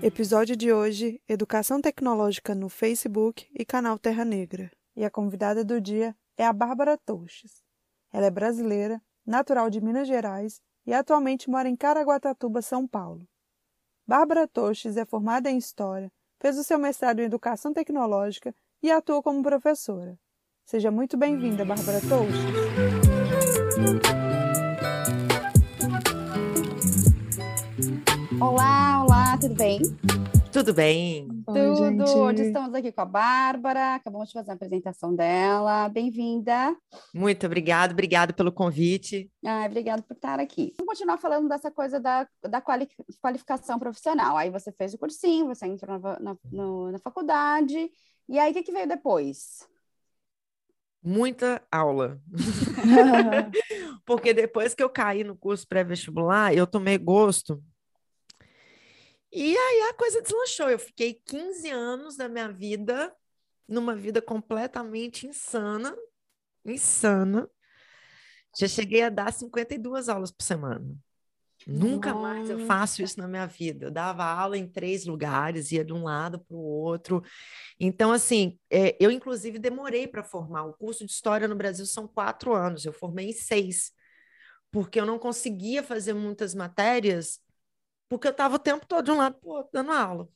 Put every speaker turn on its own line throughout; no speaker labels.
Episódio de hoje: Educação Tecnológica no Facebook e canal Terra Negra. E a convidada do dia é a Bárbara Touches. Ela é brasileira, natural de Minas Gerais e atualmente mora em Caraguatatuba, São Paulo. Bárbara Touches é formada em História, fez o seu mestrado em Educação Tecnológica e atua como professora. Seja muito bem-vinda, Bárbara Touches.
Olá, tudo bem?
Tudo bem?
Oi, tudo. Gente. Hoje estamos aqui com a Bárbara, acabamos de fazer a apresentação dela. Bem-vinda.
Muito obrigada, obrigado pelo convite.
Ah, obrigado por estar aqui. Vamos continuar falando dessa coisa da, da quali qualificação profissional. Aí você fez o cursinho, você entrou na, na, no, na faculdade, e aí o que, que veio depois?
muita aula. Porque depois que eu caí no curso pré-vestibular, eu tomei gosto. E aí a coisa deslanchou. Eu fiquei 15 anos da minha vida numa vida completamente insana, insana. Já cheguei a dar 52 aulas por semana. Nunca mais eu faço isso na minha vida. Eu dava aula em três lugares, ia de um lado para o outro. Então, assim, é, eu inclusive demorei para formar. O curso de História no Brasil são quatro anos, eu formei em seis, porque eu não conseguia fazer muitas matérias, porque eu estava o tempo todo de um lado para o outro dando aula.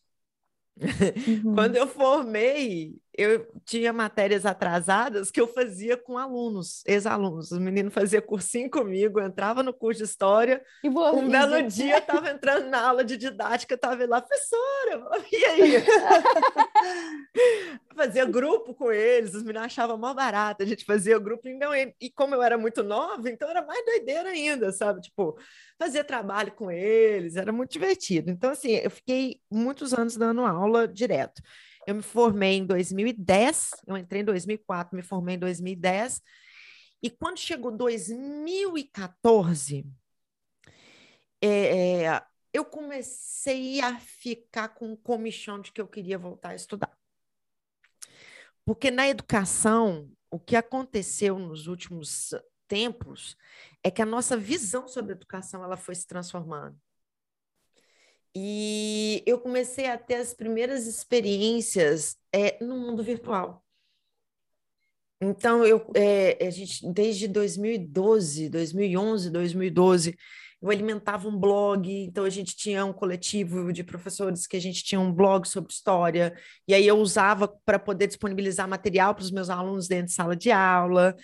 Uhum. Quando eu formei, eu tinha matérias atrasadas que eu fazia com alunos, ex-alunos. Os meninos faziam cursinho comigo, entrava no curso de história. E boa, um belo dia estava entrando na aula de didática, estava lá, professora, e aí? fazia grupo com eles, os meninos achavam mal barato, a gente fazia grupo, então, e como eu era muito nova, então era mais doideira ainda, sabe? Tipo, fazia trabalho com eles, era muito divertido. Então, assim, eu fiquei muitos anos dando aula direto. Eu me formei em 2010, eu entrei em 2004, me formei em 2010. E quando chegou 2014, é, é, eu comecei a ficar com comichão de que eu queria voltar a estudar. Porque na educação, o que aconteceu nos últimos tempos é que a nossa visão sobre a educação ela foi se transformando. E eu comecei a ter as primeiras experiências é, no mundo virtual. Então, eu, é, a gente, desde 2012, 2011, 2012, eu alimentava um blog, então a gente tinha um coletivo de professores que a gente tinha um blog sobre história, e aí eu usava para poder disponibilizar material para os meus alunos dentro de sala de aula.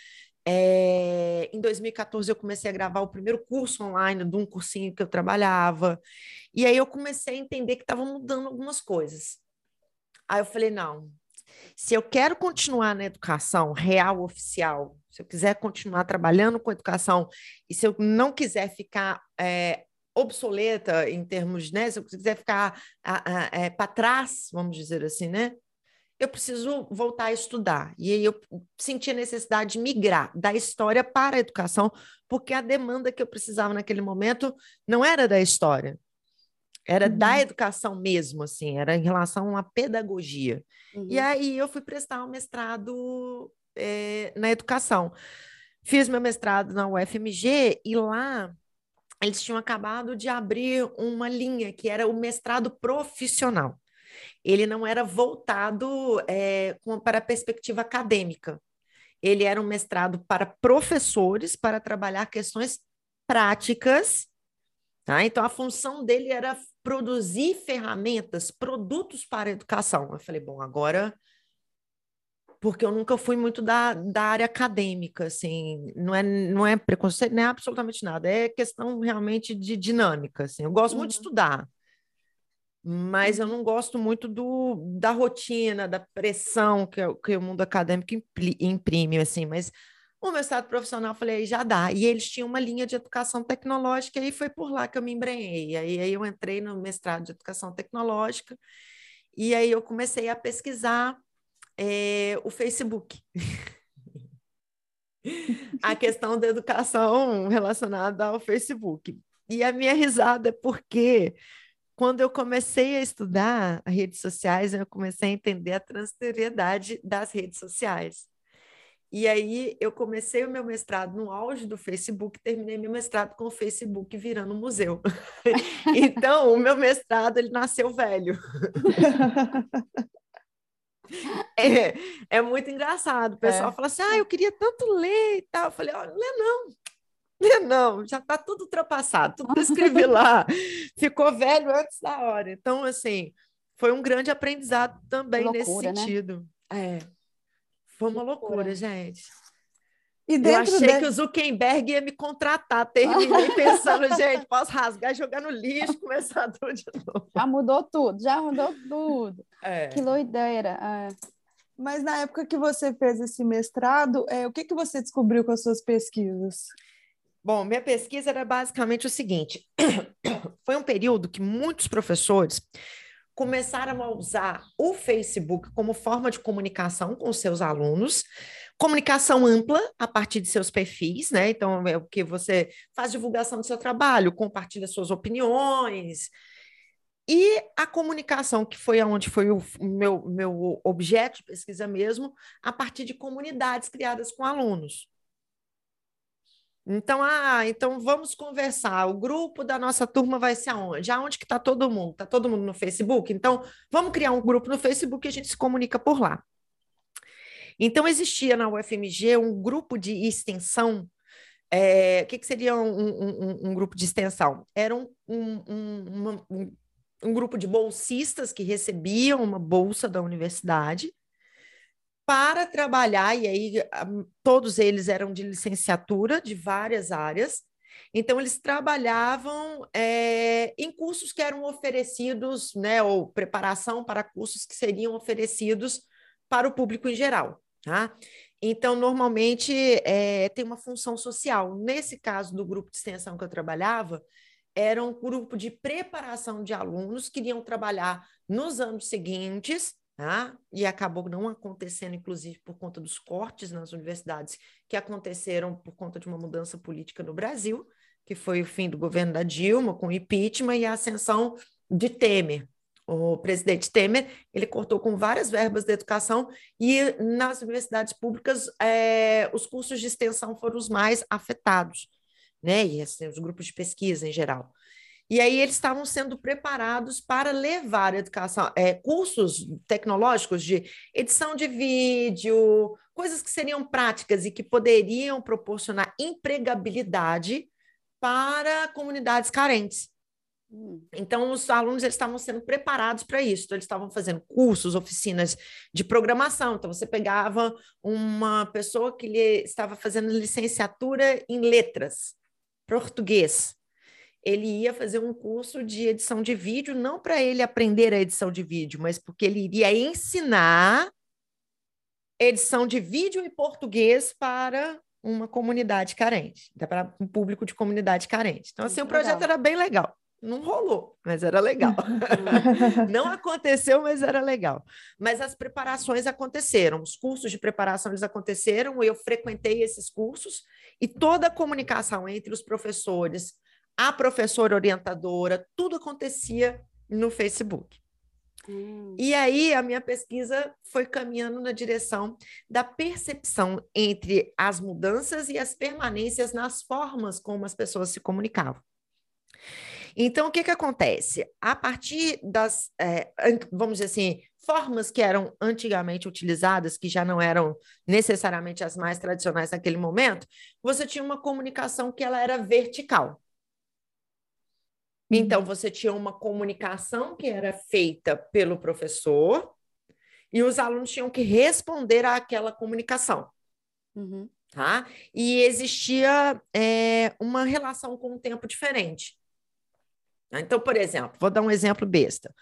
É, em 2014, eu comecei a gravar o primeiro curso online de um cursinho que eu trabalhava. E aí eu comecei a entender que estava mudando algumas coisas. Aí eu falei: não, se eu quero continuar na educação real, oficial, se eu quiser continuar trabalhando com educação, e se eu não quiser ficar é, obsoleta em termos, né? Se eu quiser ficar é, para trás, vamos dizer assim, né? Eu preciso voltar a estudar. E aí eu senti a necessidade de migrar da história para a educação, porque a demanda que eu precisava naquele momento não era da história, era uhum. da educação mesmo, assim, era em relação à pedagogia. Uhum. E aí eu fui prestar um mestrado é, na educação. Fiz meu mestrado na UFMG e lá eles tinham acabado de abrir uma linha que era o mestrado profissional ele não era voltado é, para a perspectiva acadêmica. Ele era um mestrado para professores, para trabalhar questões práticas. Tá? Então, a função dele era produzir ferramentas, produtos para a educação. Eu falei, bom, agora porque eu nunca fui muito da, da área acadêmica, assim, não é, não é preconceito, não é absolutamente nada, é questão realmente de dinâmica, assim, eu gosto uhum. muito de uhum. estudar, mas eu não gosto muito do, da rotina, da pressão que, que o mundo acadêmico imprime, assim, mas O mestrado profissional, falei, já dá. E eles tinham uma linha de educação tecnológica, e foi por lá que eu me embrenhei. Aí, aí eu entrei no mestrado de educação tecnológica, e aí eu comecei a pesquisar é, o Facebook. a questão da educação relacionada ao Facebook. E a minha risada é porque quando eu comecei a estudar redes sociais, eu comecei a entender a transitoriedade das redes sociais. E aí eu comecei o meu mestrado no auge do Facebook, terminei meu mestrado com o Facebook virando um museu. então, o meu mestrado ele nasceu velho. é, é muito engraçado. O pessoal é. fala assim: ah, eu queria tanto ler e tal. Eu falei: olha, não. Lê não, já está tudo ultrapassado, tudo que eu escrevi lá ficou velho antes da hora. Então, assim, foi um grande aprendizado também loucura, nesse né? sentido. Né? É. Foi uma loucura, loucura gente. E eu achei que o Zuckerberg ia me contratar. Terminei pensando, gente, posso rasgar, jogar no lixo, começar tudo de novo.
Já mudou tudo, já mudou tudo. É. Que doideira. É.
Mas na época que você fez esse mestrado, é, o que, que você descobriu com as suas pesquisas?
Bom, minha pesquisa era basicamente o seguinte: foi um período que muitos professores começaram a usar o Facebook como forma de comunicação com seus alunos, comunicação ampla a partir de seus perfis, né? Então, é o que você faz divulgação do seu trabalho, compartilha suas opiniões. E a comunicação, que foi onde foi o meu, meu objeto de pesquisa mesmo, a partir de comunidades criadas com alunos. Então, ah, então vamos conversar. O grupo da nossa turma vai ser aonde? Aonde que está todo mundo? Está todo mundo no Facebook? Então, vamos criar um grupo no Facebook e a gente se comunica por lá. Então, existia na UFMG um grupo de extensão. É, o que, que seria um, um, um, grupo de extensão? Era um, um, um grupo de bolsistas que recebiam uma bolsa da universidade para trabalhar, e aí todos eles eram de licenciatura de várias áreas, então eles trabalhavam é, em cursos que eram oferecidos, né, ou preparação para cursos que seriam oferecidos para o público em geral, tá? Então, normalmente é, tem uma função social. Nesse caso do grupo de extensão que eu trabalhava, era um grupo de preparação de alunos que iriam trabalhar nos anos seguintes Tá? e acabou não acontecendo, inclusive, por conta dos cortes nas universidades que aconteceram por conta de uma mudança política no Brasil, que foi o fim do governo da Dilma, com o impeachment e a ascensão de Temer. O presidente Temer, ele cortou com várias verbas da educação e nas universidades públicas é, os cursos de extensão foram os mais afetados, né? E assim, os grupos de pesquisa em geral. E aí eles estavam sendo preparados para levar educação, é, cursos tecnológicos de edição de vídeo, coisas que seriam práticas e que poderiam proporcionar empregabilidade para comunidades carentes. Hum. Então, os alunos eles estavam sendo preparados para isso. Então, eles estavam fazendo cursos, oficinas de programação. Então, você pegava uma pessoa que estava fazendo licenciatura em letras, português ele ia fazer um curso de edição de vídeo, não para ele aprender a edição de vídeo, mas porque ele iria ensinar edição de vídeo em português para uma comunidade carente, para um público de comunidade carente. Então, assim, Muito o projeto legal. era bem legal. Não rolou, mas era legal. não aconteceu, mas era legal. Mas as preparações aconteceram, os cursos de preparação eles aconteceram, eu frequentei esses cursos e toda a comunicação entre os professores, a professora orientadora, tudo acontecia no Facebook. Hum. E aí a minha pesquisa foi caminhando na direção da percepção entre as mudanças e as permanências nas formas como as pessoas se comunicavam. Então, o que, que acontece? A partir das, é, vamos dizer assim, formas que eram antigamente utilizadas, que já não eram necessariamente as mais tradicionais naquele momento, você tinha uma comunicação que ela era vertical. Então, você tinha uma comunicação que era feita pelo professor e os alunos tinham que responder àquela comunicação. Uhum. Tá? E existia é, uma relação com o tempo diferente. Então, por exemplo, vou dar um exemplo besta.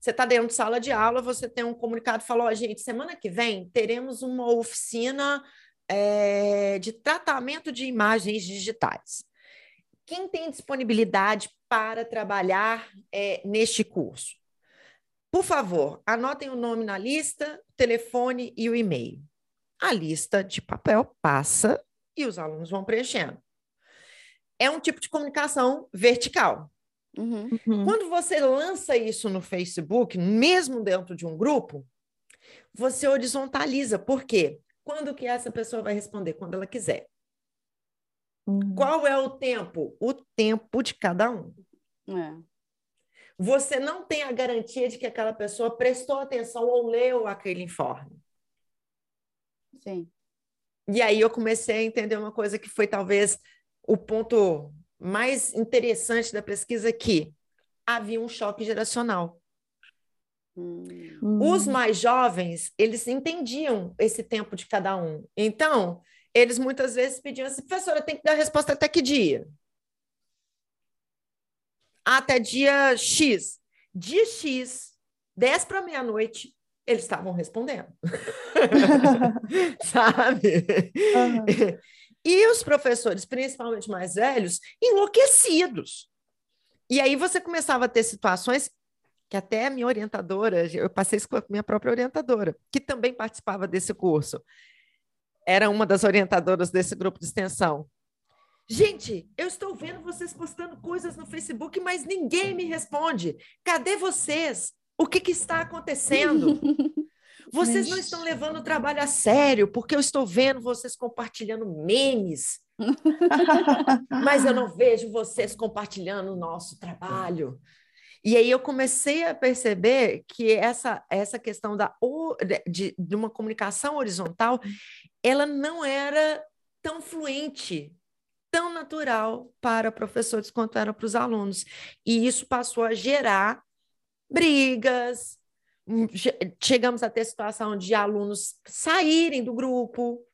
Você está dentro de sala de aula, você tem um comunicado falou: oh, gente, semana que vem teremos uma oficina é, de tratamento de imagens digitais. Quem tem disponibilidade para trabalhar é, neste curso? Por favor, anotem o nome na lista, o telefone e o e-mail. A lista de papel passa e os alunos vão preenchendo. É um tipo de comunicação vertical.
Uhum.
Uhum.
Quando você lança isso no Facebook, mesmo dentro de um grupo, você horizontaliza. Por quê? Quando que essa pessoa vai responder? Quando ela quiser.
Uhum.
Qual é o tempo? O tempo de cada um.
É.
Você não tem a garantia de que aquela pessoa prestou atenção ou leu aquele informe.
Sim.
E aí eu comecei a entender uma coisa que foi talvez o ponto mais interessante da pesquisa que havia um choque geracional.
Hum.
Os mais jovens, eles entendiam esse tempo de cada um. Então, eles muitas vezes pediam assim, professora, tem que dar resposta até que dia? Até dia X. Dia X, 10 para meia-noite, eles estavam respondendo. Sabe?
Aham.
E os professores, principalmente mais velhos, enlouquecidos. E aí você começava a ter situações que até a minha orientadora, eu passei isso com a minha própria orientadora, que também participava desse curso. Era uma das orientadoras desse grupo de extensão. Gente, eu estou vendo vocês postando coisas no Facebook, mas ninguém me responde. Cadê vocês? O que, que está acontecendo? Vocês não estão levando o trabalho a sério, porque eu estou vendo vocês compartilhando memes, mas eu não vejo vocês compartilhando o nosso trabalho. E aí eu comecei a perceber que essa, essa questão da, de, de uma comunicação horizontal, ela não era tão fluente, tão natural para professores quanto era para os alunos. E isso passou a gerar brigas, hum, che- chegamos a ter situação de alunos saírem do grupo,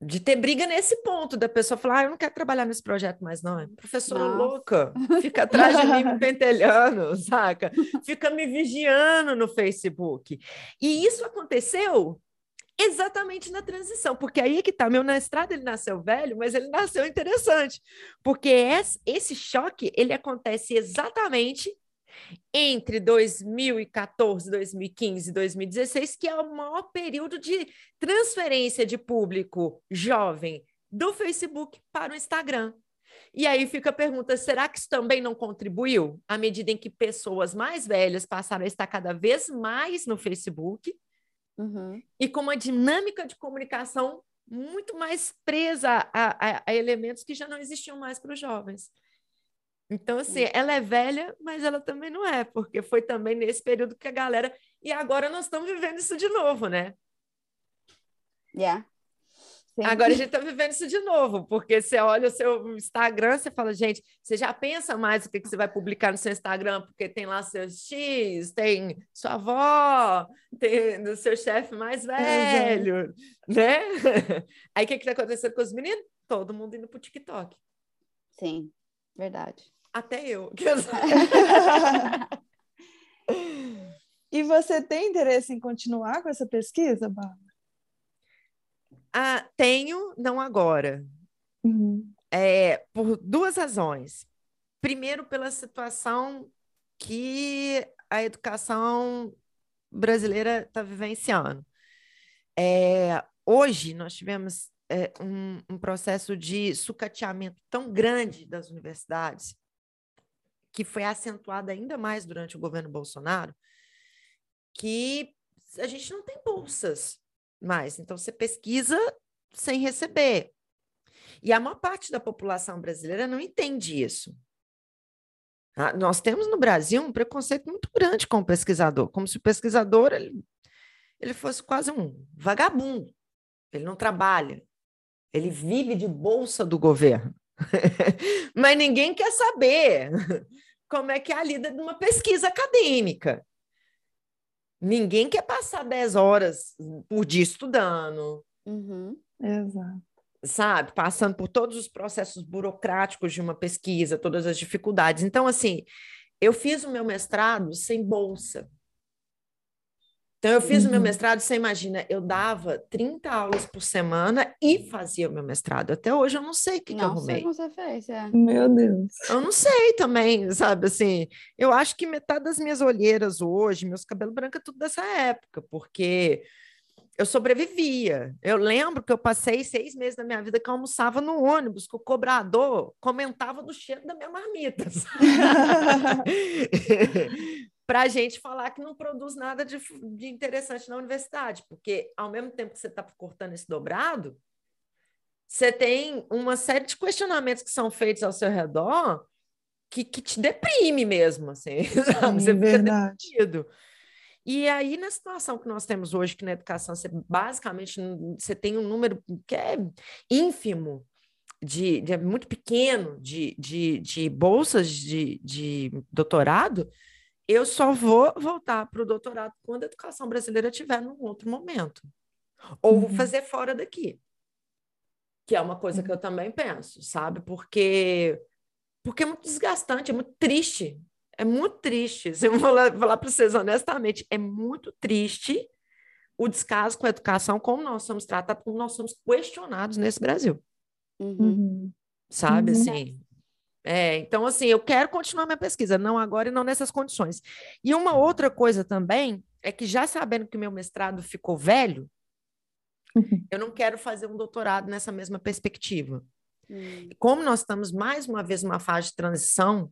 de ter briga nesse ponto, da pessoa falar, ah, eu não quero trabalhar nesse projeto mais não, é professora
Nossa.
louca, fica atrás de mim me pentelhando, saca? Fica me vigiando no Facebook. E isso aconteceu exatamente na transição, porque aí é que tá, meu na estrada ele nasceu velho, mas ele nasceu interessante, porque esse, esse choque, ele acontece exatamente entre 2014, 2015 e 2016, que é o maior período de transferência de público jovem do Facebook para o Instagram. E aí fica a pergunta: será que isso também não contribuiu à medida em que pessoas mais velhas passaram a estar cada vez mais no Facebook
Uhum.
e com uma dinâmica de comunicação muito mais presa a, a- a elementos que já não existiam mais para os jovens? Então, assim, ela é velha, mas ela também não é, porque foi também nesse período que a galera. E agora nós estamos vivendo isso de novo, né?
Yeah. Sim.
Agora a gente está vivendo isso de novo, porque você olha o seu Instagram, você fala, gente, você já pensa mais o que, que você vai publicar no seu Instagram, porque tem lá seu X, tem sua avó, tem o seu chefe mais velho, né? Aí o que está acontecendo com os meninos? Todo mundo indo para o TikTok.
Sim, verdade.
Até eu.
E você tem interesse em continuar com essa pesquisa, Bárbara?
ah, tenho, não agora.
Uhum.
É, por duas razões. Primeiro, pela situação que a educação brasileira está vivenciando. É, hoje, nós tivemos é, um, um processo de sucateamento tão grande das universidades, que foi acentuado ainda mais durante o governo Bolsonaro, que a gente não tem bolsas mais. Então, você pesquisa sem receber. E a maior parte da população brasileira não entende isso. Ah, Nós temos no Brasil um preconceito muito grande com o pesquisador, como se o pesquisador ele, ele fosse quase um vagabundo. Ele não trabalha, ele vive de bolsa do governo. Mas ninguém quer saber como é que é a lida de uma pesquisa acadêmica. Ninguém quer passar 10 horas por dia estudando,
Uhum.
Exato.
sabe, passando por todos os processos burocráticos de uma pesquisa, todas as dificuldades. Então, assim, eu fiz o meu mestrado sem bolsa. Então, eu fiz
Uhum.
o meu mestrado, você imagina, eu dava 30 aulas por semana e fazia o meu mestrado. Até hoje eu não sei o que, que eu
Não sei
arrumei.
como você fez, é.
Meu Deus.
Eu não sei também, sabe? Assim, eu acho que metade das minhas olheiras hoje, meus cabelos brancos, é tudo dessa época, porque eu sobrevivia. Eu lembro que eu passei seis meses da minha vida que eu almoçava no ônibus, que o cobrador comentava do cheiro da minha marmita. Para a gente falar que não produz nada de, de interessante na universidade, porque ao mesmo tempo que você está cortando esse dobrado, você tem uma série de questionamentos que são feitos ao seu redor que, que te deprime mesmo, assim, sabe? Você
Sim,
fica deprimido. E aí, na situação que nós temos hoje, que na educação, você basicamente você tem um número que é ínfimo, de, de- é muito pequeno, de, de, de bolsas de, de doutorado, eu só vou voltar para o doutorado quando a educação brasileira estiver num outro momento. Ou vou
Uhum.
fazer fora daqui. Que é uma coisa que eu também penso, sabe? Porque, porque é muito desgastante, é muito triste. É muito triste. Se eu vou lá- falar para vocês honestamente, é muito triste o descaso com a educação, como nós somos tratados, como nós somos questionados nesse Brasil.
Uhum.
sabe?
Uhum.
Assim, é, então, assim, eu quero continuar minha pesquisa, não agora e não nessas condições. E uma outra coisa também é que, já sabendo que o meu mestrado ficou velho,
Uhum.
eu não quero fazer um doutorado nessa mesma perspectiva.
Hum.
como nós estamos mais uma vez numa fase de transição,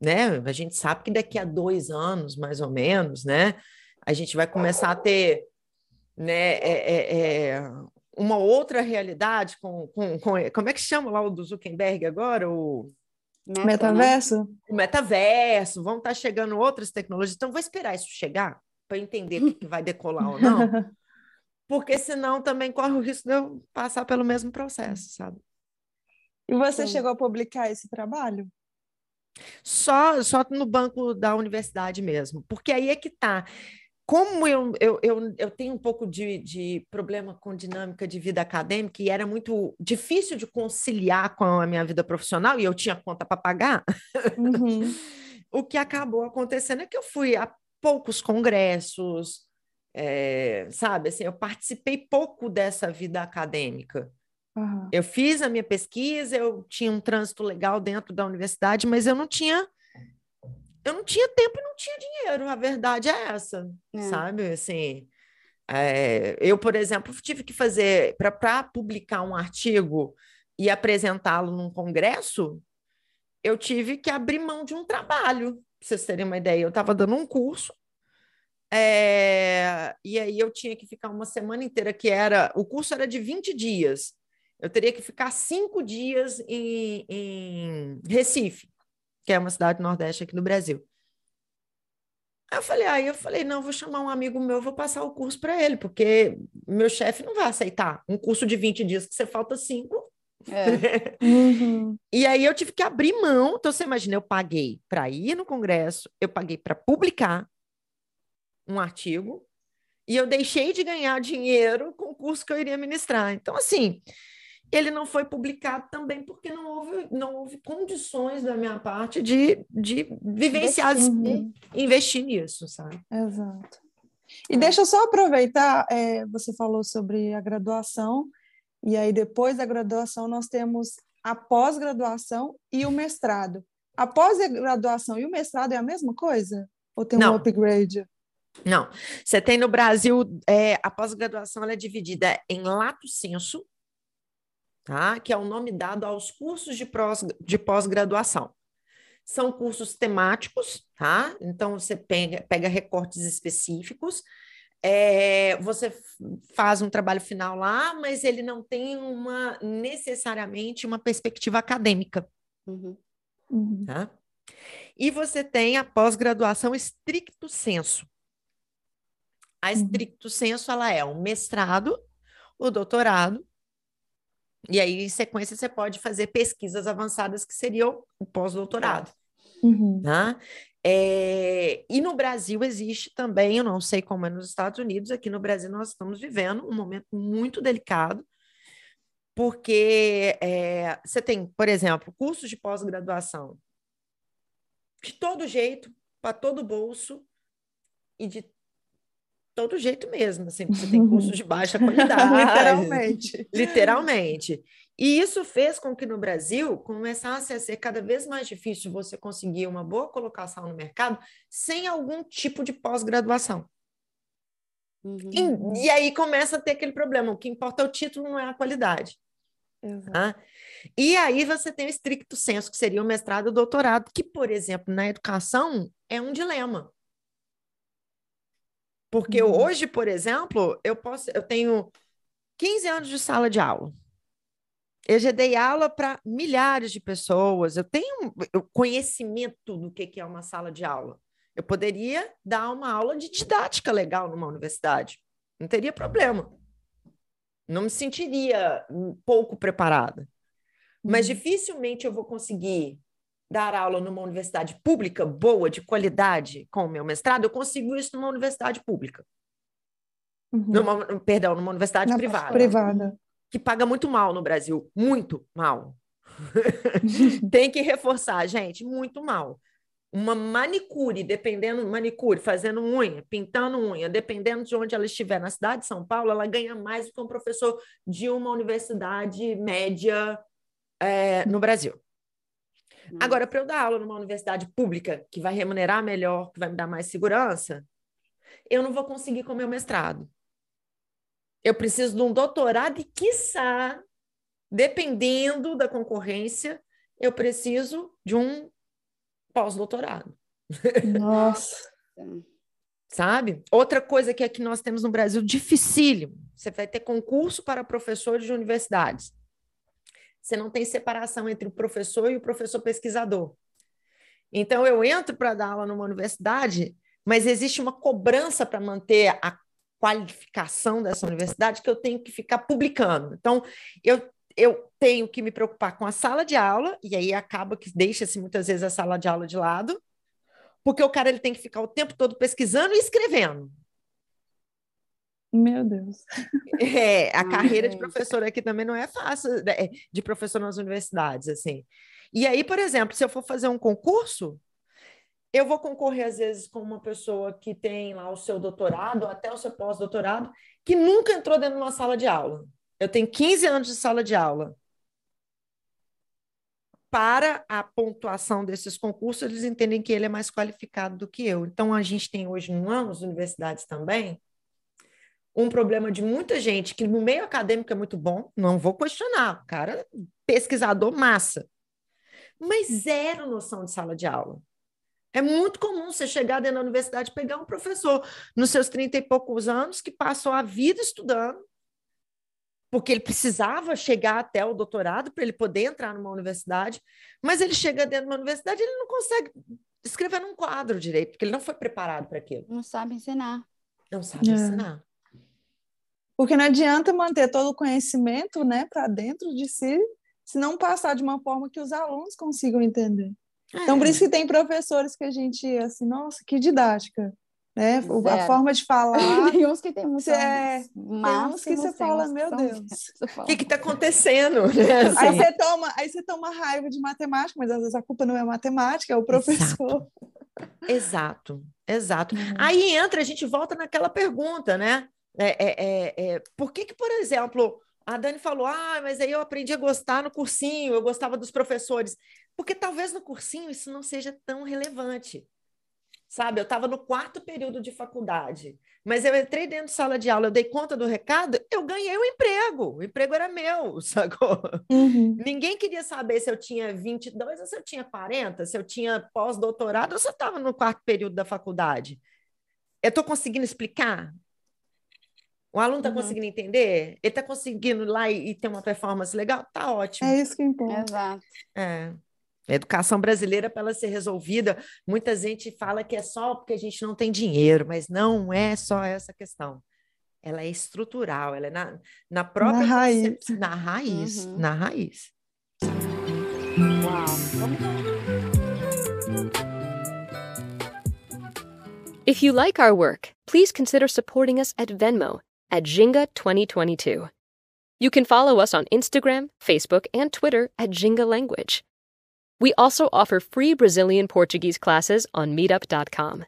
né? A gente sabe que daqui a dois anos, mais ou menos, né? A gente vai começar a ter, né? é- é- é, uma outra realidade com, com, com- como é que chama lá o do Zuckerberg agora? O,
Meta, né?
Metaverso?
o metaverso, vão estar chegando outras tecnologias. Então, vou esperar isso chegar para entender o que, que vai decolar ou não, porque senão também corre o risco de eu passar pelo mesmo processo, sabe?
E você
Sim.
chegou a publicar esse trabalho?
Só, só no banco da universidade mesmo, porque aí é que tá. Como eu, eu, eu, eu tenho um pouco de, de problema com dinâmica de vida acadêmica e era muito difícil de conciliar com a minha vida profissional e eu tinha conta para pagar,
Uhum.
o que acabou acontecendo é que eu fui a poucos congressos, é, sabe? Assim, eu participei pouco dessa vida acadêmica.
Aham.
Eu fiz a minha pesquisa, eu tinha um trânsito legal dentro da universidade, mas eu não tinha eu não tinha tempo e não tinha dinheiro, a verdade é essa,
É.
sabe? Assim, é, eu, por exemplo, tive que fazer para publicar um artigo e apresentá-lo num congresso, eu tive que abrir mão de um trabalho, para vocês terem uma ideia. Eu estava dando um curso, é, e aí eu tinha que ficar uma semana inteira, que era, o curso era de 20 dias. Eu teria que ficar cinco dias em, em Recife, que é uma cidade do Nordeste aqui no Brasil. Aí eu falei, aí eu falei, não, vou chamar um amigo meu, vou passar o curso para ele, porque meu chefe não vai aceitar um curso de 20 dias que você falta cinco.
É.
Uhum.
E aí eu tive que abrir mão. Então você imagina, eu paguei para ir no congresso, eu paguei para publicar um artigo e eu deixei de ganhar dinheiro com o curso que eu iria ministrar. Então assim, ele não foi publicado também porque não houve, não houve condições da minha parte de, de vivenciar,
Uhum.
investir nisso, sabe?
Exato. E deixa eu só aproveitar, é, você falou sobre a graduação, e aí depois da graduação nós temos a pós-graduação e o mestrado. A pós-graduação e o mestrado é a mesma coisa? Ou tem um
Não.
upgrade?
Não, você tem no Brasil, é, a pós-graduação ela é dividida em lato sensu, tá? que é o nome dado aos cursos de, pós-graduação. São cursos temáticos, tá? Então você pega, pega recortes específicos, é, você faz um trabalho final lá, mas ele não tem uma necessariamente uma perspectiva acadêmica.
Uhum.
Uhum.
Tá? E você tem a pós-graduação stricto sensu. A
Uhum.
stricto sensu ela é um mestrado, o doutorado, e aí em sequência você pode fazer pesquisas avançadas que seriam o pós-doutorado.
Uhum.
Tá? É, e no Brasil existe também, eu não sei como é nos Estados Unidos, aqui no Brasil nós estamos vivendo um momento muito delicado, porque é, você tem, por exemplo, cursos de pós-graduação de todo jeito, para todo bolso e de todo jeito mesmo, assim, você tem cursos de baixa qualidade.
Literalmente.
Literalmente. E isso fez com que no Brasil começasse a ser cada vez mais difícil você conseguir uma boa colocação no mercado sem algum tipo de pós-graduação.
Uhum.
E, e aí começa a ter aquele problema: o que importa é o título, não é a qualidade.
Exato.
Tá? E aí você tem o estricto senso, que seria o mestrado e o doutorado, que, por exemplo, na educação é um dilema. Porque
Uhum.
hoje, por exemplo, eu posso, eu tenho 15 anos de sala de aula. Eu já dei aula para milhares de pessoas. Eu tenho conhecimento do que que é uma sala de aula. Eu poderia dar uma aula de didática legal numa universidade. Não teria problema. Não me sentiria um pouco preparada. Mas
Uhum.
dificilmente eu vou conseguir dar aula numa universidade pública boa, de qualidade, com o meu mestrado. Eu consigo isso numa universidade pública.
Uhum.
Numa, perdão, numa universidade
Na
privada
privada.
que paga muito mal no Brasil, muito mal. Tem que reforçar, gente, muito mal. Uma manicure, dependendo, manicure, fazendo unha, pintando unha, dependendo de onde ela estiver na cidade de São Paulo, ela ganha mais do que um professor de uma universidade média é, no Brasil. Agora, para eu dar aula numa universidade pública que vai remunerar melhor, que vai me dar mais segurança, eu não vou conseguir com o meu mestrado. Eu preciso de um doutorado e, quiçá, dependendo da concorrência, eu preciso de um pós-doutorado,
Nossa.
sabe? Outra coisa que aqui nós temos no Brasil dificílimo, você vai ter concurso para professores de universidades. Você não tem separação entre o professor e o professor pesquisador. Então, eu entro para dar aula numa universidade, mas existe uma cobrança para manter a qualificação dessa universidade que eu tenho que ficar publicando. Então, eu, eu tenho que me preocupar com a sala de aula, e aí acaba que deixa-se muitas vezes a sala de aula de lado, porque o cara ele tem que ficar o tempo todo pesquisando e escrevendo.
Meu Deus.
É, a
Ah,
carreira de professor aqui também não é fácil, né, de professor nas universidades, assim. E aí, por exemplo, se eu for fazer um concurso, eu vou concorrer, às vezes, com uma pessoa que tem lá o seu doutorado, até o seu pós-doutorado, que nunca entrou dentro de uma sala de aula. Eu tenho 15 anos de sala de aula. Para a pontuação desses concursos, eles entendem que ele é mais qualificado do que eu. Então, a gente tem hoje, nas universidades também, um problema de muita gente que no meio acadêmico é muito bom, não vou questionar, o cara pesquisador massa, mas zero noção de sala de aula. É muito comum você chegar dentro da universidade e pegar um professor nos seus 30 e poucos anos que passou a vida estudando, porque ele precisava chegar até o doutorado para ele poder entrar numa universidade, mas ele chega dentro de uma universidade e ele não consegue escrever num quadro direito, porque ele não foi preparado para aquilo,
Não sabe ensinar.
não sabe
É.
ensinar.
Porque não adianta manter todo o conhecimento, né, para dentro de si, se não passar de uma forma que os alunos consigam entender. Então, por
É.
isso que tem professores que a gente, assim, nossa, que didática, né? A forma de falar.
tem uns que tem muito.
É-
máximos,
que você
tem
fala,
uns que
meu Deus.
O que está acontecendo? Né?
Aí
Assim,
você toma, aí você toma raiva de matemática, mas às vezes a culpa não é matemática, é o professor.
Exato, exato.
Uhum.
Aí entra, a gente volta naquela pergunta, né? É, é, é, é, por que que, por exemplo, a Dani falou, ah, mas aí eu aprendi a gostar no cursinho, eu gostava dos professores. Porque talvez no cursinho isso não seja tão relevante. Sabe, eu estava no quarto período de faculdade, mas eu entrei dentro de sala de aula, eu dei conta do recado, eu ganhei o emprego, o emprego era meu, sacou?
Uhum.
Ninguém queria saber se eu tinha 22 ou se eu tinha 40, se eu tinha pós-doutorado ou se eu estava no quarto período da faculdade. Eu estou conseguindo explicar? O aluno está
Uhum.
conseguindo entender? Ele está conseguindo ir lá e, e ter uma performance legal? Tá ótimo.
É isso que importa.
Exato.
É. A educação brasileira, para ela ser resolvida, muita gente fala que é só porque a gente não tem dinheiro, mas não é só essa questão. Ela é estrutural, ela é na, na própria
raiz.
concep- na raiz,
Uhum.
na raiz.
Uau. Vamos
If you like our work, please consider supporting us at Venmo at Jinga2022. You can follow us on Instagram, Facebook, and Twitter at Jinga Language. We also offer free Brazilian Portuguese classes on meetup.com.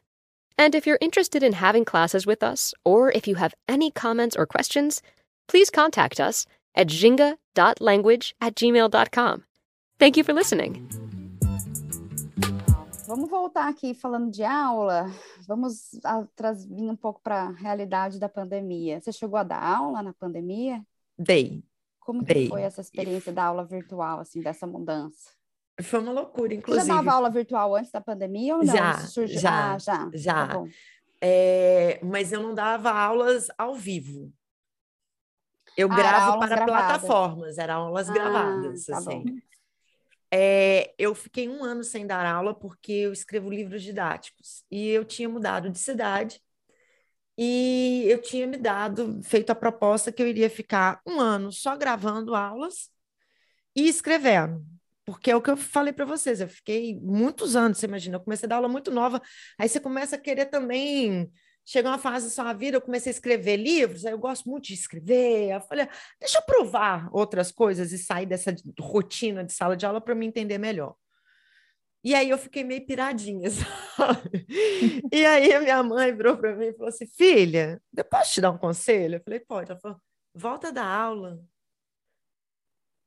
And if you're interested in having classes with us, or if you have any comments or questions, please contact us at jinga.language at gmail.com. Thank you for listening.
Vamos voltar aqui falando de aula. Vamos vir um pouco para a realidade da pandemia. Você chegou a dar aula na pandemia?
Dei.
Como
Dei.
foi essa experiência da aula virtual, assim, dessa mudança?
Foi uma loucura, inclusive.
Você já dava aula virtual antes da pandemia ou não?
Já,
Surgiu...
já,
ah, já.
já.
Tá
é, mas eu não dava aulas ao vivo. Eu
Ah,
gravo para
gravadas.
plataformas, eram aulas
Ah,
gravadas,
tá
assim.
bom.
É, eu fiquei um ano sem dar aula porque eu escrevo livros didáticos e eu tinha mudado de cidade e eu tinha me dado, feito a proposta que eu iria ficar um ano só gravando aulas e escrevendo. Porque é o que eu falei para vocês, eu fiquei muitos anos, você imagina, eu comecei a dar aula muito nova, aí você começa a querer também chega uma fase da sua vida, eu comecei a escrever livros, aí eu gosto muito de escrever. Eu falei, deixa eu provar outras coisas e sair dessa rotina de sala de aula para me entender melhor. E aí eu fiquei meio piradinha, sabe? E aí minha mãe virou para mim e falou assim: filha, eu posso te dar um conselho? Eu falei, pode. Ela falou, volta da aula.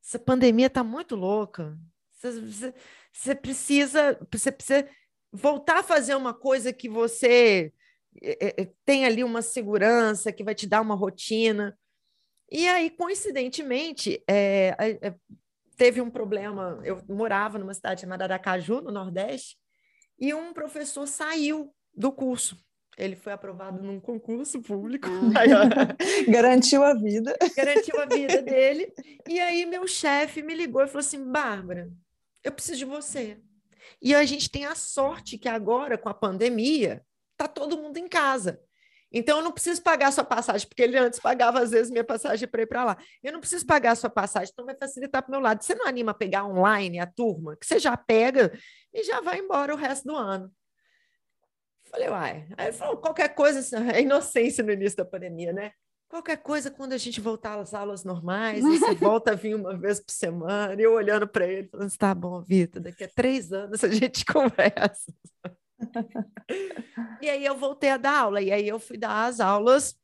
Essa pandemia está muito louca. Você, você, você precisa, você precisa voltar a fazer uma coisa que você tem ali uma segurança que vai te dar uma rotina. E aí, coincidentemente, é, é, teve um problema. Eu morava numa cidade chamada Aracaju, no Nordeste, e um professor saiu do curso. Ele foi aprovado num concurso público. Ó,
Garantiu a vida.
garantiu a vida dele. E aí, meu chefe me ligou e falou assim: Bárbara, eu preciso de você. E a gente tem a sorte que agora, com a pandemia, tá todo mundo em casa. Então, eu não preciso pagar a sua passagem, porque ele antes pagava, às vezes, minha passagem para ir para lá. Eu não preciso pagar a sua passagem, então vai facilitar para o meu lado. Você não anima a pegar online a turma, que você já pega e já vai embora o resto do ano. Falei, uai. Aí ele falou, qualquer coisa, é inocência no início da pandemia, né? Qualquer coisa, quando a gente voltar às aulas normais, você volta a vir uma vez por semana, e eu olhando para ele, falando, tá bom, Vitor, daqui a três anos a gente conversa. E aí eu voltei a dar aula, e aí eu fui dar as aulas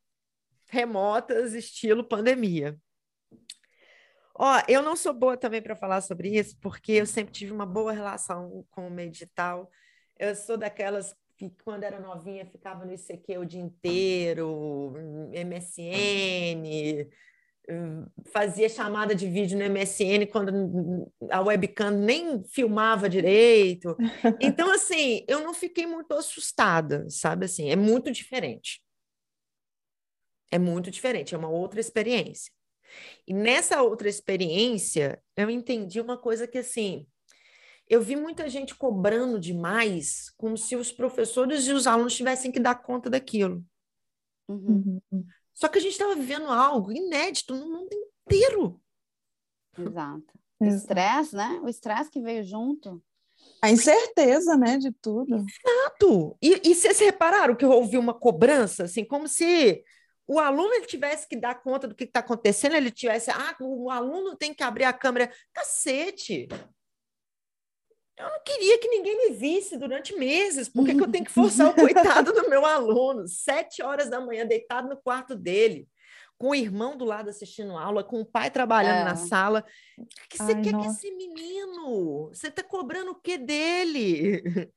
remotas, estilo pandemia. Ó, eu não sou boa também para falar sobre isso, porque eu sempre tive uma boa relação com o meio digital. Eu sou daquelas que, quando era novinha, ficava no ICQ o dia inteiro, MSN, fazia chamada de vídeo no MSN quando a webcam nem filmava direito. Então, assim, eu não fiquei muito assustada, sabe? Assim, é muito diferente. É muito diferente, é uma outra experiência. E nessa outra experiência, eu entendi uma coisa que, assim, eu vi muita gente cobrando demais, como se os professores e os alunos tivessem que dar conta daquilo.
Uhum.
Só que a gente estava vivendo algo inédito no mundo inteiro.
Exato. Estresse, né? O estresse que veio junto.
A incerteza, né, de tudo.
Exato. E, e vocês repararam que houve uma cobrança, assim, como se o aluno ele tivesse que dar conta do que está acontecendo, ele tivesse, ah, o aluno tem que abrir a câmera. Cacete! Eu não queria que ninguém me visse durante meses. Por que, que eu tenho que forçar o coitado do meu aluno? Sete horas da manhã, deitado no quarto dele, com o irmão do lado assistindo aula, com o pai trabalhando
É.
na sala. O que você quer
nossa.
que esse menino? Você está cobrando o que dele?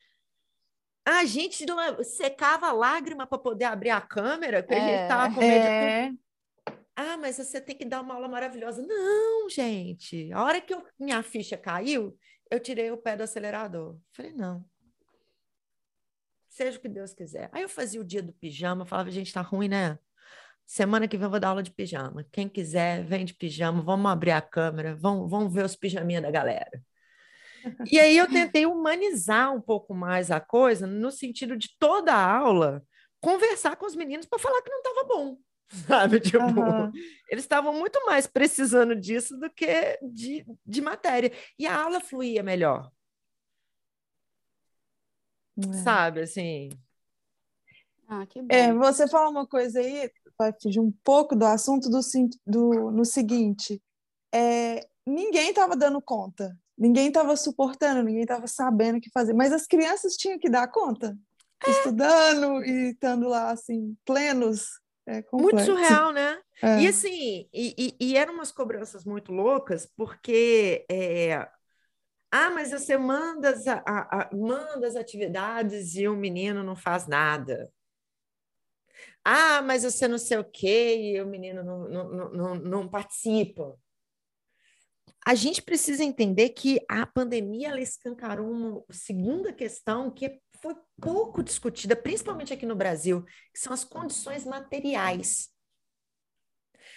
A gente não- secava a lágrima para poder abrir a câmera, porque a gente
É.
estava com medo de
É,
ah, mas você tem que dar uma aula maravilhosa. Não, gente. A hora que eu- minha ficha caiu, eu tirei o pé do acelerador. Falei, não. Seja o que Deus quiser. Aí eu fazia o dia do pijama, falava, gente, tá ruim, né? Semana que vem eu vou dar aula de pijama. Quem quiser, vem de pijama, vamos abrir a câmera, vamos, vamos ver os pijaminhas da galera. E aí eu tentei humanizar um pouco mais a coisa, no sentido de toda a aula conversar com os meninos para falar que não estava bom, sabe? Tipo,
aham.
eles estavam muito mais precisando disso do que de, de matéria. E a aula fluía melhor, sabe? Assim,
Ah, que bom.
É, você fala uma coisa aí, vai fugir um pouco do assunto do, do- no seguinte: é, ninguém estava dando conta, ninguém estava suportando, ninguém estava sabendo o que fazer, mas as crianças tinham que dar conta. estudando e estando lá, assim, plenos. É
Muito surreal, né?
É.
E assim, e, e, e eram umas cobranças muito loucas, porque é, ah, mas você manda as, a- a- manda as atividades e o menino não faz nada. Ah, mas você não sei o quê e o menino não, não, não, não, participa. A gente precisa entender que a pandemia ela escancarou uma segunda questão que foi pouco discutida, principalmente aqui no Brasil, que são as condições materiais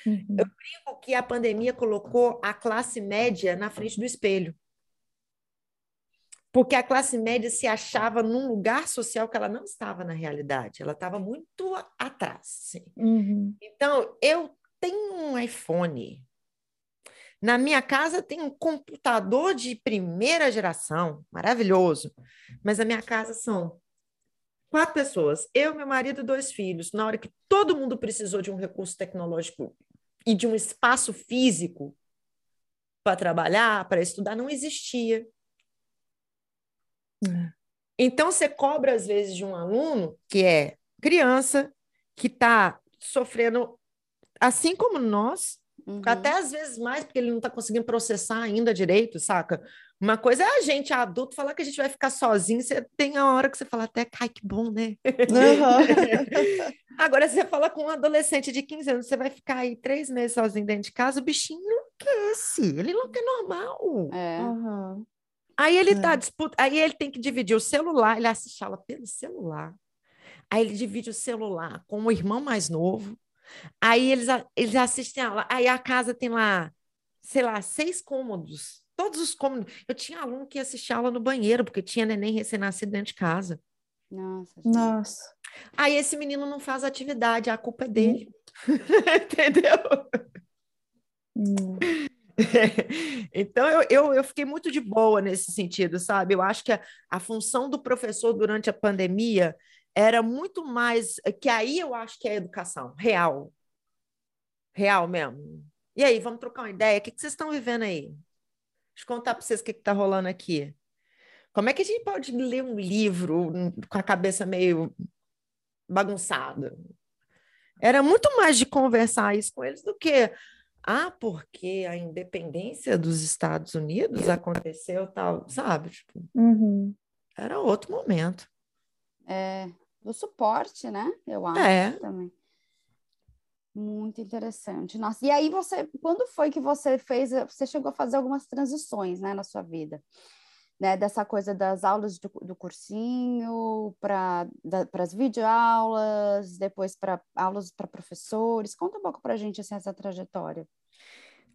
Uhum.
digo que a pandemia colocou a classe média na frente do espelho. Porque a classe média se achava num lugar social que ela não estava na realidade, ela estava muito atrás. assim.
Uhum.
Então, eu tenho um iPhone. Na minha casa tem um computador de primeira geração, maravilhoso. Mas na minha casa são quatro pessoas, eu, meu marido e dois filhos. Na hora que todo mundo precisou de um recurso tecnológico e de um espaço físico para trabalhar, para estudar, não existia.
É.
Então, você cobra, às vezes, de um aluno que é criança, que está sofrendo, assim como nós,
Uhum.
até às vezes mais, porque ele não está conseguindo processar ainda direito, saca? Uma coisa é a gente, adulto, falar que a gente vai ficar sozinho. Você tem a hora que você fala até, ai, que bom, né?
Aham.
Agora, você fala com um adolescente de 15 anos, você vai ficar aí três meses sozinho dentro de casa, o bichinho enlouquece. Ele não é normal.
É.
Aham.
Aí ele
É.
tá disputa, aí ele tem que dividir o celular, ele assiste aula pelo celular. Aí ele divide o celular com o irmão mais novo. Aí eles, a- eles assistem aula. Aí a casa tem lá, sei lá, seis cômodos. Todos os cômodos. Eu tinha aluno que ia assistir aula no banheiro, porque tinha neném recém-nascido dentro de casa.
Nossa.
Nossa.
Aí esse menino não faz atividade, a culpa é dele. Entendeu?
Hum.
Então, eu, eu, eu fiquei muito de boa nesse sentido, sabe? Eu acho que a, a função do professor durante a pandemia era muito mais. Que aí eu acho que é educação real. Real mesmo. E aí, vamos trocar uma ideia? O que, que vocês estão vivendo aí? Deixa eu contar para vocês o que está rolando aqui. Como é que a gente pode ler um livro com a cabeça meio bagunçada? Era muito mais de conversar isso com eles do que ah, porque a independência dos Estados Unidos aconteceu tal, sabe? Tipo,
Uhum.
era outro momento.
É, do suporte, né? Eu acho
É.
também. Muito interessante. Nossa, e aí você, quando foi que você fez, você chegou a fazer algumas transições, né, na sua vida? Né, dessa coisa das aulas do, do cursinho para as videoaulas, depois para aulas para professores. Conta um pouco para a gente assim, essa trajetória.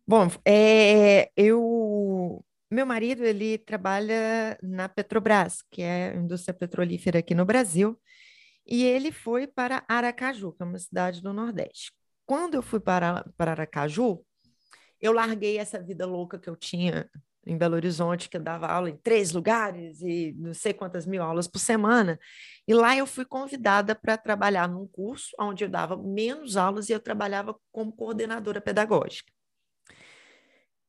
Bom, é, eu, meu marido ele trabalha na Petrobras, que é a indústria petrolífera aqui no Brasil, e ele foi para Aracaju, que é uma cidade do Nordeste. Quando eu fui para, para Aracaju, eu larguei essa vida louca que eu tinha em Belo Horizonte, que eu dava aula em três lugares e não sei quantas mil aulas por semana. E lá eu fui convidada para trabalhar num curso onde eu dava menos aulas e eu trabalhava como coordenadora pedagógica.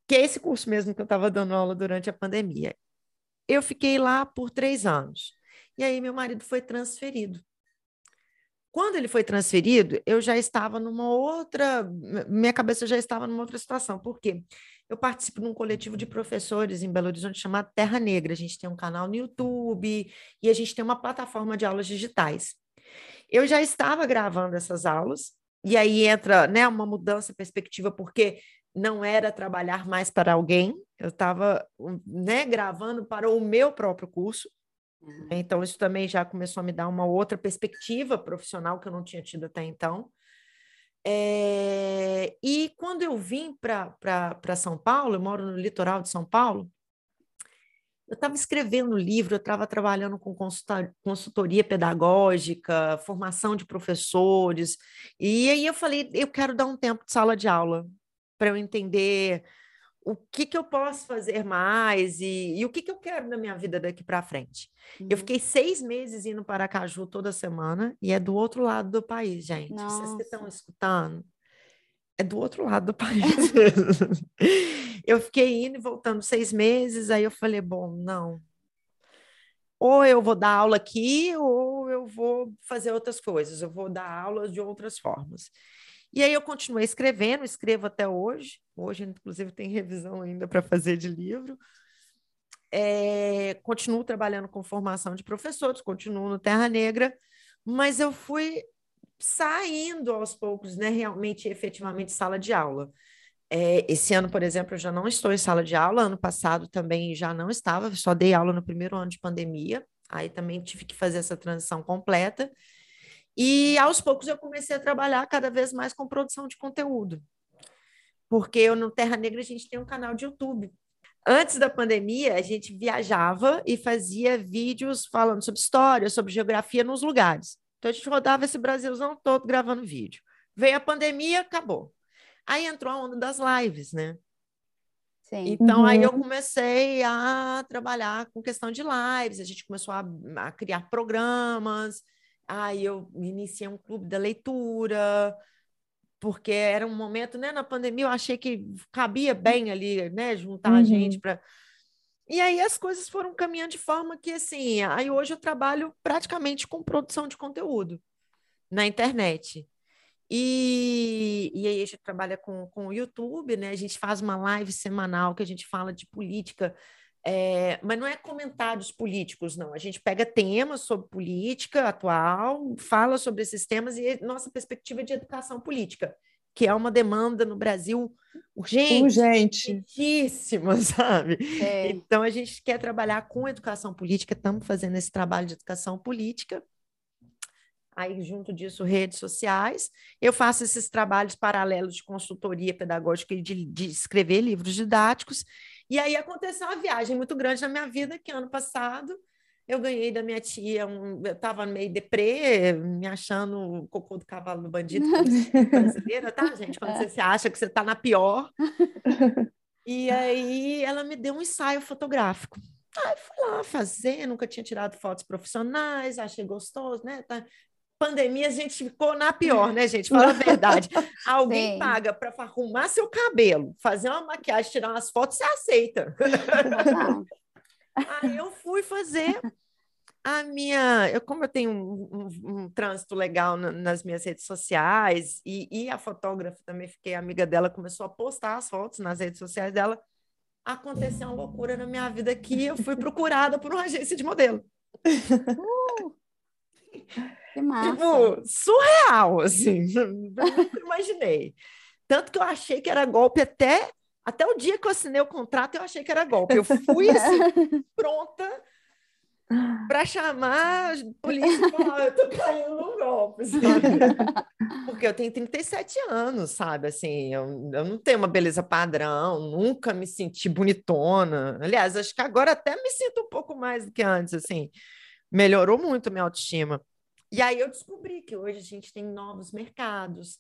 Que é esse curso mesmo que eu estava dando aula durante a pandemia. Eu fiquei lá por três anos. E aí meu marido foi transferido. Quando ele foi transferido, eu já estava numa outra. Minha cabeça já estava numa outra situação. Por quê? Eu participo de um coletivo de professores em Belo Horizonte chamado Terra Negra. A gente tem um canal no YouTube e a gente tem uma plataforma de aulas digitais. Eu já estava gravando essas aulas, e aí entra né, uma mudança perspectiva, porque não era trabalhar mais para alguém, eu estava né, gravando para o meu próprio curso. Então, isso também já começou a me dar uma outra perspectiva profissional que eu não tinha tido até então. É... E quando eu vim para São Paulo, eu moro no litoral de São Paulo, eu estava escrevendo livro, eu estava trabalhando com consultoria pedagógica, formação de professores, e aí eu falei, eu quero dar um tempo de sala de aula para eu entender o que, que eu posso fazer mais e, e o que, que eu quero na minha vida daqui para frente. Uhum. Eu fiquei seis meses indo para Caju toda semana e é do outro lado do país, gente. Nossa. Vocês que estão escutando, é do outro lado do país. eu fiquei indo e voltando seis meses, aí eu falei, bom, não. ou eu vou dar aula aqui, ou eu vou fazer outras coisas, eu vou dar aulas de outras formas. E aí eu continuei escrevendo, escrevo até hoje. Hoje, inclusive, tem revisão ainda para fazer de livro. É, continuo trabalhando com formação de professores, continuo no Terra Negra, mas eu fui saindo aos poucos, né, realmente, efetivamente, sala de aula. É, esse ano, por exemplo, eu já não estou em sala de aula, ano passado também já não estava, só dei aula no primeiro ano de pandemia, aí também tive que fazer essa transição completa. E aos poucos eu comecei a trabalhar cada vez mais com produção de conteúdo. Porque eu, no Terra Negra a gente tem um canal de YouTube. Antes da pandemia, a gente viajava e fazia vídeos falando sobre história, sobre geografia nos lugares. Então a gente rodava esse Brasilzão todo gravando vídeo. Veio a pandemia, acabou. Aí entrou a onda das lives, né? Sim. Então, uhum. aí eu comecei a trabalhar com questão de lives, a gente começou a, a, criar programas, aí eu iniciei um clube da leitura, porque era um momento, né, na pandemia eu achei que cabia bem ali, né, juntar uhum. a gente para... E aí as coisas foram caminhando de forma que, assim, aí hoje eu trabalho praticamente com produção de conteúdo na internet. E, e aí a gente trabalha com, com o YouTube, né? A gente faz uma live semanal que a gente fala de política, é, mas não é comentários políticos, não. A gente pega temas sobre política atual, fala sobre esses temas e nossa perspectiva é de educação política, que é uma demanda no Brasil urgente, urgentíssima, sabe? É. Então a gente quer trabalhar com educação política, estamos fazendo esse trabalho de educação política aí junto disso redes sociais. Eu faço esses trabalhos paralelos de consultoria pedagógica e de, de escrever livros didáticos. E aí aconteceu uma viagem muito grande na minha vida, que ano passado eu ganhei da minha tia, um, eu estava meio deprê, me achando o cocô do cavalo do bandido brasileira, tá, gente? Quando você se acha que você está na pior. E aí ela me deu um ensaio fotográfico. Aí fui lá fazer, nunca tinha tirado fotos profissionais, achei gostoso, né? Pandemia a gente ficou na pior, né, gente? Fala a verdade. Alguém Sim. paga para arrumar seu cabelo, fazer uma maquiagem, tirar umas fotos, você aceita. Aí eu fui fazer a minha. Eu, como eu tenho um, um, um trânsito legal na, nas minhas redes sociais, e, e a fotógrafa também fiquei amiga dela, começou a postar as fotos nas redes sociais dela. Aconteceu uma loucura na minha vida que eu fui procurada por uma agência de modelo. Uh!
Que massa.
Tipo, surreal, assim. Nunca imaginei. Tanto que eu achei que era golpe até, até o dia que eu assinei o contrato, eu achei que era golpe. Eu fui, assim, pronta para chamar a polícia e falar, eu tô caindo no golpe, sabe? Porque eu tenho 37 anos, sabe? Assim, eu, eu não tenho uma beleza padrão, nunca me senti bonitona. Aliás, acho que agora até me sinto um pouco mais do que antes, assim. Melhorou muito a minha autoestima. E aí eu descobri que hoje a gente tem novos mercados,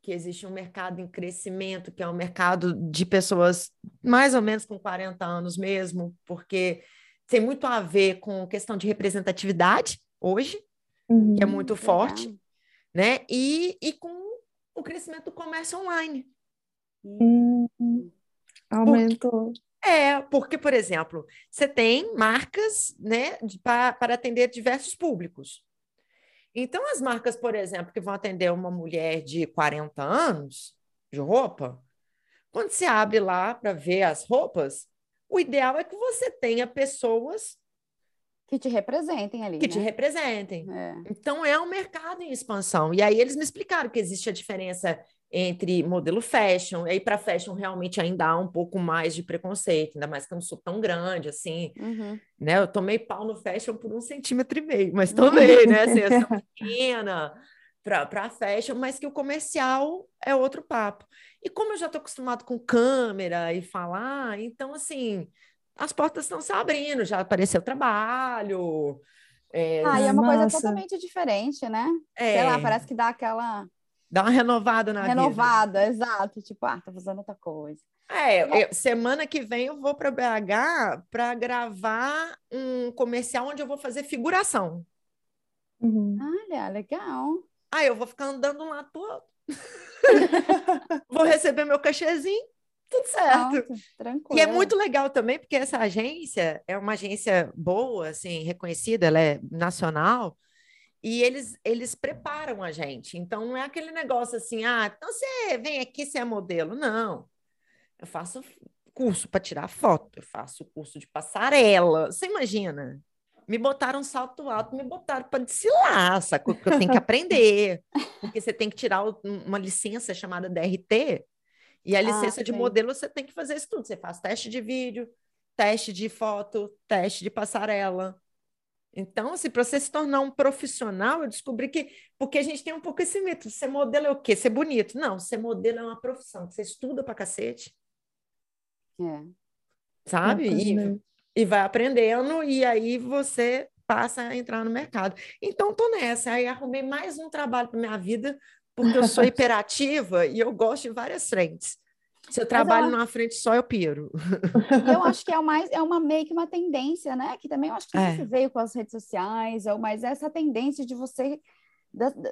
que existe um mercado em crescimento, que é um mercado de pessoas mais ou menos com 40 anos mesmo, porque tem muito a ver com questão de representatividade hoje, uhum, que é muito legal. forte, né? E, e com o crescimento do comércio online.
Uhum. Aumentou.
É, porque, por exemplo, você tem marcas né, para atender diversos públicos. Então, as marcas, por exemplo, que vão atender uma mulher de 40 anos de roupa, quando você abre lá para ver as roupas, o ideal é que você tenha pessoas
que te representem ali.
Que
né?
te representem. É. Então, é um mercado em expansão. E aí, eles me explicaram que existe a diferença entre modelo fashion, e aí para fashion realmente ainda há um pouco mais de preconceito, ainda mais que eu não sou tão grande assim, uhum. né? Eu tomei pau no fashion por um centímetro e meio, mas tomei, né? Assim, eu sou pequena para fashion, mas que o comercial é outro papo. E como eu já estou acostumado com câmera e falar, então assim, as portas estão se abrindo, já apareceu trabalho.
É... Ah, e é uma Nossa. coisa totalmente diferente, né? É. Sei lá, parece que dá aquela
Dá uma renovada na
renovada, vida. exato. Tipo, ah, tá fazendo outra coisa.
É, eu, semana que vem eu vou para BH para gravar um comercial onde eu vou fazer figuração.
Uhum. Olha, legal.
Ah, eu vou ficar andando lá todo. vou receber meu cachezinho. tudo certo.
tranquilo.
E é muito legal também, porque essa agência é uma agência boa, assim, reconhecida, ela é nacional, e eles, eles preparam a gente. Então, não é aquele negócio assim, ah, então você vem aqui, você é modelo. Não. Eu faço curso para tirar foto, eu faço curso de passarela. Você imagina? Me botaram um salto alto, me botaram para desfilar, sacou? Que eu tenho que aprender. Porque você tem que tirar uma licença chamada DRT, e a ah, licença ah, de modelo você tem que fazer isso tudo. Você faz teste de vídeo, teste de foto, teste de passarela. Então, assim, para você se tornar um profissional, eu descobri que. Porque a gente tem um pouco esse mito: ser modelo é o quê? Ser bonito. Não, ser modelo é uma profissão, você estuda para cacete.
É.
Sabe? E, e vai aprendendo, e aí você passa a entrar no mercado. Então, tô nessa. Aí arrumei mais um trabalho para minha vida, porque eu sou hiperativa e eu gosto de várias frentes. Se eu trabalho numa frente só, eu piro.
Eu acho que é, mais, é uma meio que uma tendência, né? Que também eu acho que é. veio com as redes sociais, mas essa tendência de você,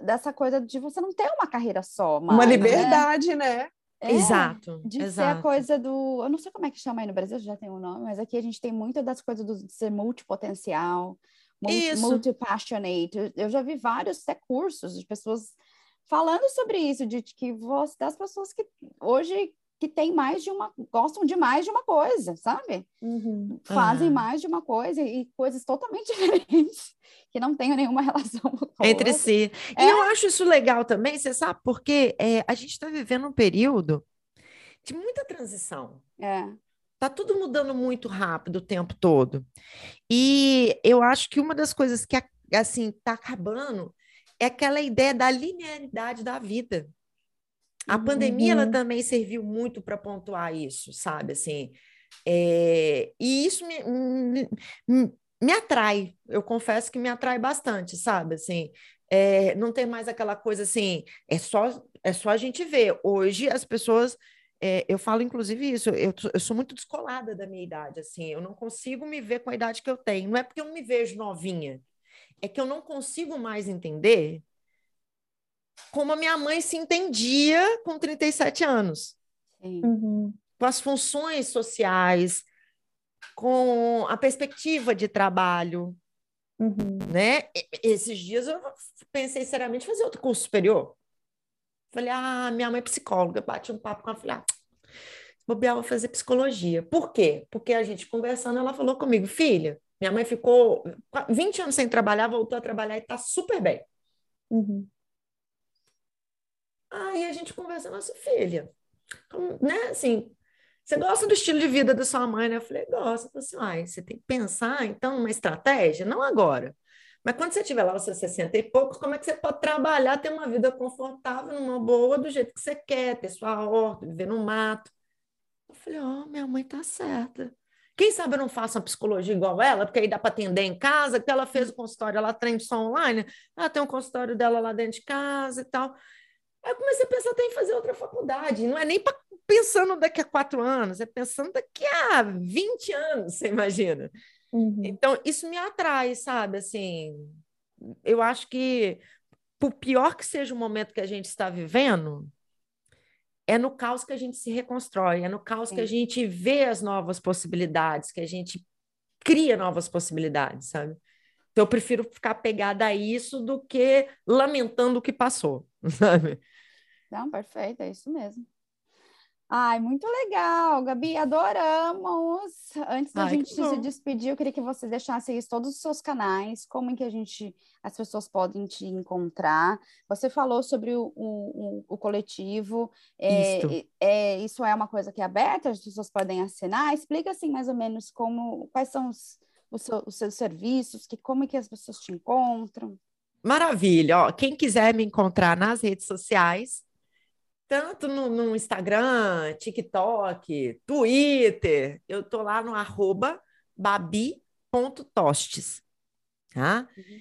dessa coisa de você não ter uma carreira só.
Mais, uma né? liberdade, né?
né? É, exato.
De
exato.
ser a coisa do. Eu não sei como é que chama aí no Brasil, já tem um nome, mas aqui a gente tem muito das coisas do, de ser multipotencial, multi, multi-passionate. Eu já vi vários até cursos de pessoas falando sobre isso, de que você, das pessoas que hoje que tem mais de uma, gostam de mais de uma coisa, sabe?
Uhum.
Fazem mais de uma coisa e coisas totalmente diferentes, que não têm nenhuma relação
entre si. É. E eu acho isso legal também, você sabe, porque é, a gente está vivendo um período de muita transição.
É.
Tá tudo mudando muito rápido o tempo todo. E eu acho que uma das coisas que, assim, tá acabando é aquela ideia da linearidade da vida. A uhum. pandemia ela também serviu muito para pontuar isso, sabe? Assim, é... e isso me, me, me, atrai. Eu confesso que me atrai bastante, sabe? Assim, é... não tem mais aquela coisa assim. É só é só a gente ver. Hoje as pessoas é, eu falo inclusive isso, eu, eu, sou muito descolada da minha idade, assim, eu não consigo me ver com a idade que eu tenho. Não é porque eu não me vejo novinha, é que eu não consigo mais entender como a minha mãe se entendia com 37 anos.
Uhum.
Com as funções sociais, com a perspectiva de trabalho.
Uhum.
Né? Esses dias eu pensei seriamente em fazer outro curso superior. Falei, ah, minha mãe é psicóloga, bate um papo com ela, falei, ah, bobear, vou fazer psicologia. Por quê? Porque a gente conversando, ela falou comigo, filha, minha mãe ficou 20 anos sem trabalhar, voltou a trabalhar e está super bem.
Uhum.
Aí a gente conversa, nossa filha, né, assim, você gosta do estilo de vida da sua mãe, né? Eu falei, gosto. Eu falei assim, você tem que pensar, então, numa estratégia, não agora. Mas quando você tiver lá os seus 60 e poucos, como é que você pode trabalhar, ter uma vida confortável, numa boa, do jeito que você quer, ter sua horta, viver no mato? Eu falei, ó, oh, minha mãe tá certa. Quem sabe eu não faço uma psicologia igual ela, porque aí dá para atender em casa, que ela fez o consultório, ela treina só online, ela tem um consultório dela lá dentro de casa e tal. Aí eu comecei a pensar até em fazer outra faculdade, não é nem pra, pensando daqui a quatro anos, é pensando daqui a 20 anos, você imagina.
Uhum.
Então, isso me atrai, sabe? Assim, eu acho que, por pior que seja o momento que a gente está vivendo, é no caos que a gente se reconstrói, é no caos Sim. que a gente vê as novas possibilidades, que a gente cria novas possibilidades, sabe? Então eu prefiro ficar pegada a isso do que lamentando o que passou, sabe?
Não, perfeito, é isso mesmo. Ai, muito legal, Gabi, adoramos. Antes da Ai, gente se despedir, eu queria que você deixasse aí todos os seus canais, como em que a gente, as pessoas podem te encontrar. Você falou sobre o, o, o coletivo, é, isso. É, isso é uma coisa que é aberta, as pessoas podem assinar. Explica assim mais ou menos como, quais são os, os, seus, os seus serviços, que, como é que as pessoas te encontram.
Maravilha, ó, quem quiser me encontrar nas redes sociais, tanto no, no, Instagram, TikTok, Twitter. Eu tô lá no arroba babi.tostes, tá? Uhum.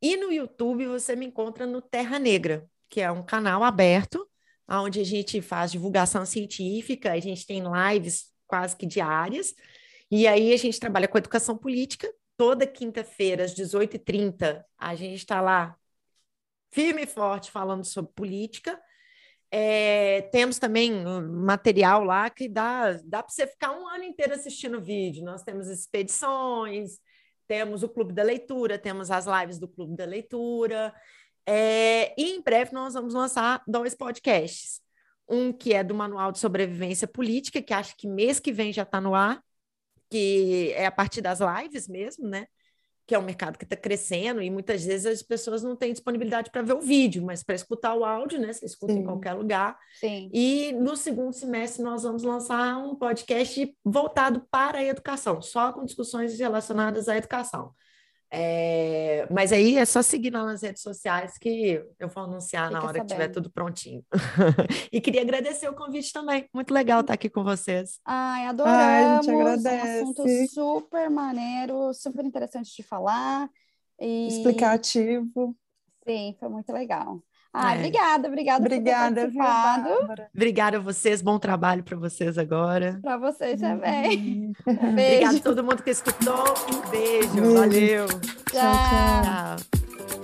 E no YouTube você me encontra no Terra Negra, que é um canal aberto, onde a gente faz divulgação científica, a gente tem lives quase que diárias, e aí a gente trabalha com educação política. Toda quinta-feira, às 18h30, a gente está lá firme e forte falando sobre política. É, temos também material lá que dá, dá para você ficar um ano inteiro assistindo vídeo. Nós temos expedições, temos o Clube da Leitura, temos as lives do Clube da Leitura. É, e em breve nós vamos lançar dois podcasts. Um que é do Manual de Sobrevivência Política, que acho que mês que vem já está no ar, que é a partir das lives mesmo, né? Que é um mercado que está crescendo e muitas vezes as pessoas não têm disponibilidade para ver o vídeo, mas para escutar o áudio, né? Você escuta Sim. em qualquer lugar.
Sim.
E no segundo semestre nós vamos lançar um podcast voltado para a educação, só com discussões relacionadas à educação. É, mas aí é só seguir nas redes sociais que eu vou anunciar Fica na hora sabendo. que tiver tudo prontinho. e queria agradecer o convite também. Muito legal estar aqui com vocês.
Ai, adoramos. Ai, a gente agradece. Um assunto super maneiro, super interessante de falar. E...
Explicativo.
Sim, foi muito legal. Ah, é. obrigada, obrigada,
obrigada
participado. Obrigada a vocês, bom trabalho para vocês agora.
Para vocês também.
Um beijo. Obrigada a todo mundo que escutou. Um beijo, beijo. valeu.
tchau. tchau. tchau.